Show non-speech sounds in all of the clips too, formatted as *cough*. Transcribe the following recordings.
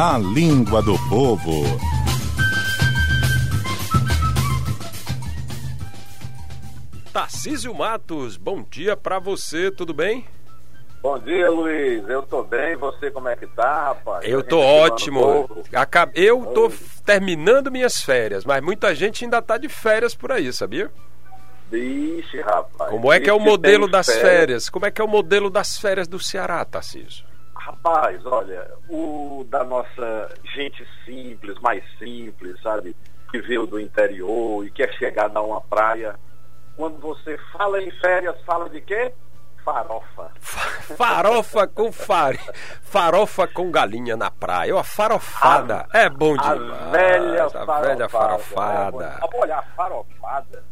a língua do povo. Tarcísio Matos, bom dia para você, tudo bem? Bom dia, Luiz. Eu tô bem. Você como é que tá, rapaz? Eu tô ótimo. Eu tô terminando minhas férias, mas muita gente ainda tá de férias por aí, sabia? Vixe, rapaz. Como é que é o modelo das férias? férias? Como é que é o modelo das férias do Ceará, Tarcísio? Rapaz, olha, o da nossa gente simples, mais simples, sabe? Que veio do interior e quer chegar a uma praia. Quando você fala em férias, fala de quê? farofa. *laughs* Farofa com farinha. Farofa com galinha na praia. Uma farofada. A, é bom demais. A velha a farofada. velha farofada. É Olha, a farofada,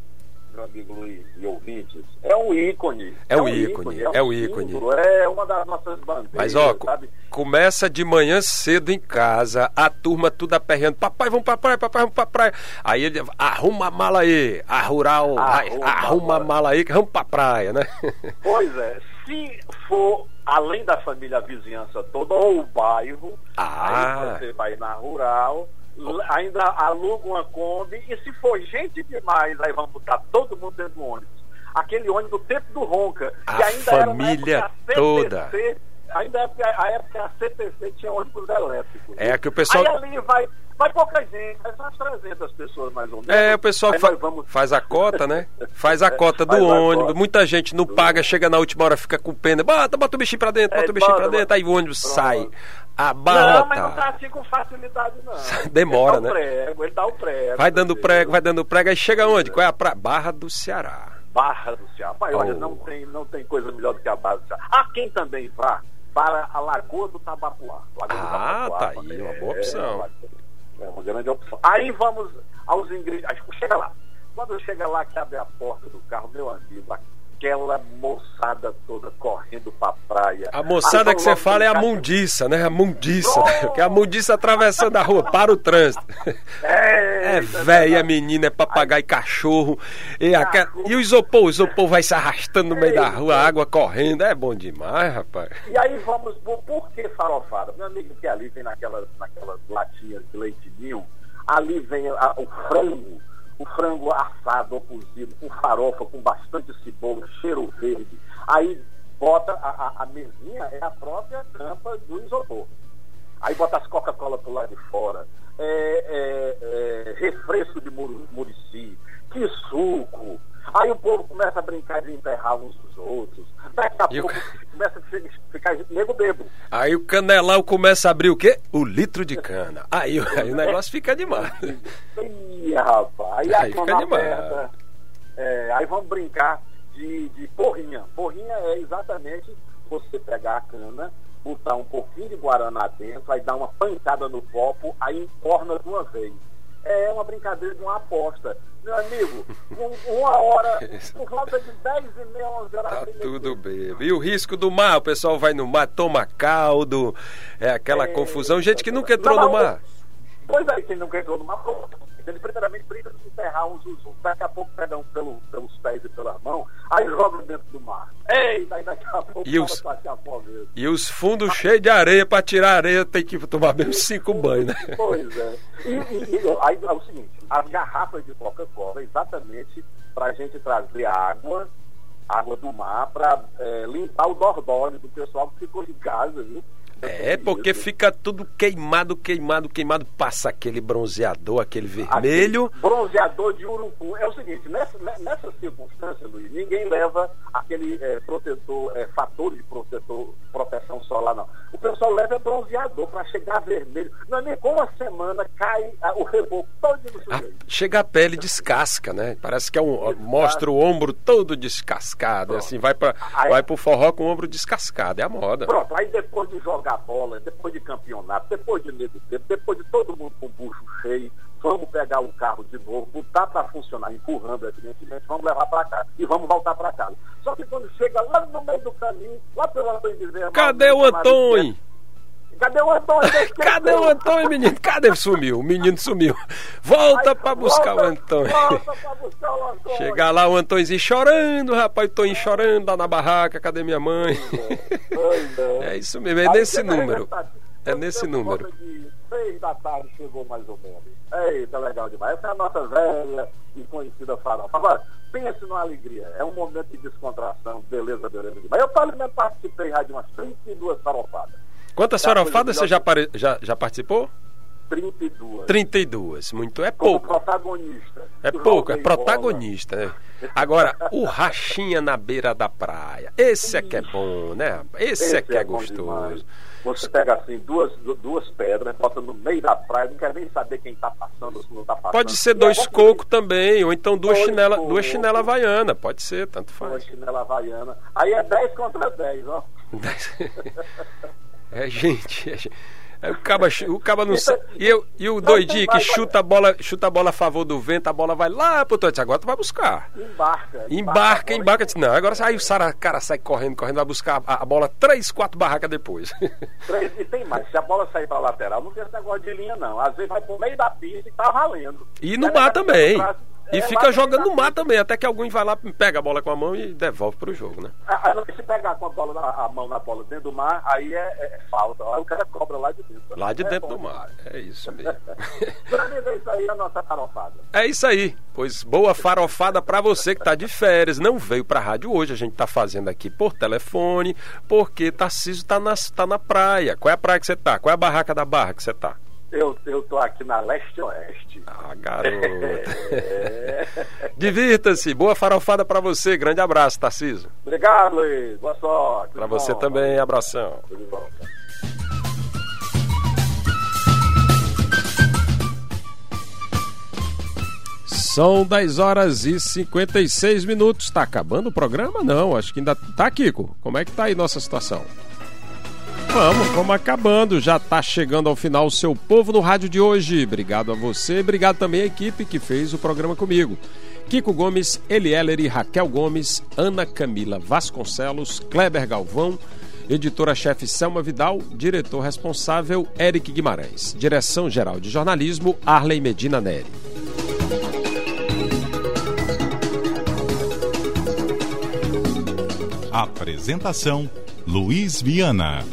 meu amigo Luiz e ouvintes, é um ícone. É, um ícone, é, um é o ícone. é uma das nossas bandeiras. Mas ó, sabe? começa de manhã cedo em casa, a turma tudo aperreando. Papai, vamos pra praia, papai, vamos pra praia. Aí ele arruma a mala aí, a rural, arruma, arruma a mala aí, que vamos pra praia, né? *laughs* Pois é, se for além da família, a vizinhança toda, ou o bairro, ah. aí você vai na rural, ainda aluga uma Kombi, e se for gente demais, aí vamos botar todo mundo dentro do ônibus. Aquele ônibus do tempo do Ronca, a que ainda família era CTC, toda. Ainda a época a CTC tinha ônibus elétricos. É que o pessoal. Aí ali vai Vai pouca gente, vai umas 300 pessoas mais ou menos. É, o pessoal fa vamos... faz a cota, né? *laughs* Faz a cota do ônibus. Muita gente não paga, chega na última hora, fica com pena. Bota, bota o bichinho pra dentro, bota é, o bichinho bota, pra dentro, aí o ônibus pronto. sai. Abarrota. Não, mas não tá assim com facilidade, não. Demora, ele né? Prego, ele dá o prego. Vai dando prego, vai dando prego, aí chega onde? Qual é a pra... Barra do Ceará. Barra do Ceará. Pai, oh. olha, não tem, não tem coisa melhor do que a Barra do Ceará. Há quem também vá para a Lagoa do Tabapuá. Lagoa ah, do Tabapuá, tá aí, uma boa opção. É, é uma grande opção. Aí vamos aos ingredientes. Chega lá. Quando chega lá que abre a porta do carro, meu amigo, aquela moçada toda correndo pra praia. A moçada que você fala é a mundiça, né? A mundiça. Oh! Que é a mundiça atravessando a rua para o trânsito. É, é velha, menina, é papagaio e cachorro. E, aquela, e o isopor, o isopor vai se arrastando no meio da rua, a água correndo. É bom demais, rapaz. E aí vamos, por, por que farofada? Meu amigo que ali vem naquelas, naquelas latinhas de leite ninho, ali vem a, o frango o frango assado ou cozido, com farofa, com bastante cebola, cheiro verde. Aí bota a, a, a mesinha, é a própria tampa do isopor. Aí bota as Coca-Cola pro lado de fora, é, é, é, refresco de murici, que suco. Aí o povo começa a brincar de enterrar uns dos outros. Daqui a e pouco o... começa a ficar nego bebo. Aí o canelão começa a abrir o quê? O litro de cana. Aí, aí o negócio fica demais. Ih, rapaz. Aí, aí fica demais. é, aí vamos brincar de, de porrinha. Porrinha é exatamente você pegar a cana, botar um pouquinho de guaraná dentro, aí dar uma pancada no copo, aí encorna de uma vez é uma brincadeira de uma aposta. Meu amigo, um, uma hora, *laughs* por volta de 10 e meia, 11 horas. Tá tudo bem. E o risco do mar? O pessoal vai no mar, toma caldo, é aquela é, confusão. Gente que nunca entrou não, no mar. Pois é, quem nunca entrou no mar, ele primeiramente brinca de enterrar uns os outros. Daqui a pouco pega um pelo, pelos pés e pelas mãos, aí joga dentro do mar. Ei, daí daqui a pouco e os, e os fundos cheios de areia, para tirar areia tem que tomar mesmo cinco banhos, né? Pois é. E, e, e aí é o seguinte, as garrafas de Coca-Cola exatamente para a gente trazer água, água do mar, para é, limpar o dordório do pessoal que ficou em casa, viu? É, porque fica tudo queimado, queimado, queimado. Passa aquele bronzeador, aquele vermelho. Aquele bronzeador de urucum. É o seguinte, nessa, nessa circunstância, Luiz, ninguém leva aquele é, protetor, é, fator de protetor, proteção solar, não. O pessoal leva bronzeador para chegar vermelho. Não é nem com uma semana cai o reboco todo no ah, Chega a pele descasca, né? Parece que é um, mostra o ombro todo descascado. Pronto. Assim, vai para vai pro forró com o ombro descascado. É a moda. Pronto, aí depois de jogar jogar bola, depois de campeonato, depois de nego tempo, depois de todo mundo com o bucho cheio, vamos pegar o carro de novo, botar para funcionar, empurrando, evidentemente, vamos levar para casa e vamos voltar para casa. Só que quando chega lá no meio do caminho, lá pelo Antônio Bezerra... Cadê o Antônio? Cadê o Antônio? Cadê o Antônio, menino? Cadê? Sumiu, o menino sumiu. Volta para buscar volta, o Antônio. Volta pra buscar o Antônio. Chegar lá o Antôniozinho chorando, rapaz, Toninho chorando lá na barraca, cadê minha mãe? É, é isso mesmo, é nesse número. É nesse número. Seis da tarde chegou mais ou menos. Eita, legal demais. Essa é a nossa velha e conhecida farofa. Agora, pense numa alegria. É um momento de descontração, beleza, beleza demais. Eu, pelo menos, participei já de umas 32 farofadas. Quantas farofadas você já, já, já participou? 32. 32, muito. É pouco. Como protagonista. É pouco, é protagonista. Né? Agora, o rachinha na beira da praia. Esse é que é bom, né? Esse, Esse é que é, é gostoso. Você pega assim duas, duas pedras, bota no meio da praia, não quer nem saber quem está passando, se não está passando. Pode ser dois é cocos também, ou então duas chinelas duas chinela havaiana, pode ser, tanto faz. Duas chinela havaiana. Aí é 10 contra 10, ó. *laughs* é gente, é gente. Aí o caba, o caba não sabe. E, eu, e o doidinho que chuta a, bola, chuta a bola a favor do vento, a bola vai lá pro Tote. Agora tu vai buscar. Embarca. Embarca, embarca. Não, agora aí o Sara, cara sai correndo, correndo, vai buscar a, a bola três, quatro barracas depois. *laughs* e tem mais, se a bola sair pra lateral, não tem esse negócio de linha, não. Às vezes vai pro meio da pista e tá valendo. E no mar também. E é, fica jogando no mar também, até que alguém vai lá, pega a bola com a mão e devolve para o jogo, né? Ah, ah, se pegar com a, bola na, a mão na bola dentro do mar, aí é, é falta. Aí o cara cobra lá de dentro. Lá de é dentro do mar, é isso mesmo. *laughs* é isso aí a nossa farofada. É isso aí. Pois boa farofada para você que está de férias, não veio para a rádio hoje, a gente está fazendo aqui por telefone, porque Tarcísio está na, tá na praia. Qual é a praia que você está? Qual é a barraca da barra que você está? Eu, eu tô aqui na leste-oeste. Ah, garoto. *laughs* É. Divirta-se. Boa farofada para você. Grande abraço, Tarcísio. Obrigado, Luiz. Boa sorte. Para você bom. também. Abração. São 10 horas e 56 minutos. Está acabando o programa? Não, acho que ainda tá, Kiko. Como é que tá aí nossa situação? Vamos, vamos acabando. Já está chegando ao final o seu povo no rádio de hoje. Obrigado a você, obrigado também à equipe que fez o programa comigo. Kiko Gomes, Elieler e Raquel Gomes, Ana Camila Vasconcelos, Kleber Galvão, editora-chefe Selma Vidal, diretor responsável Eric Guimarães, direção geral de jornalismo Arley Medina Neri. Apresentação Luiz Viana.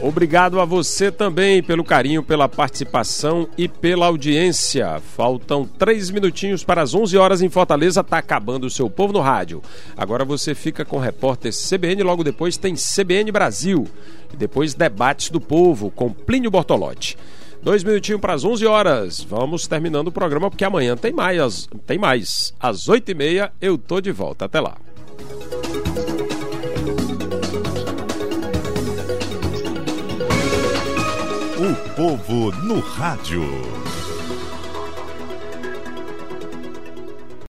Obrigado a você também pelo carinho, pela participação e pela audiência. Faltam três minutinhos para as 11 horas em Fortaleza. Tá acabando o seu povo no rádio. Agora você fica com o repórter CBN. Logo depois tem CBN Brasil. E depois debates do povo com Plínio Bortolotti. Dois minutinhos para as 11 horas. Vamos terminando o programa porque amanhã tem mais. Tem mais. Às 8 e meia eu tô de volta. Até lá. Povo no rádio.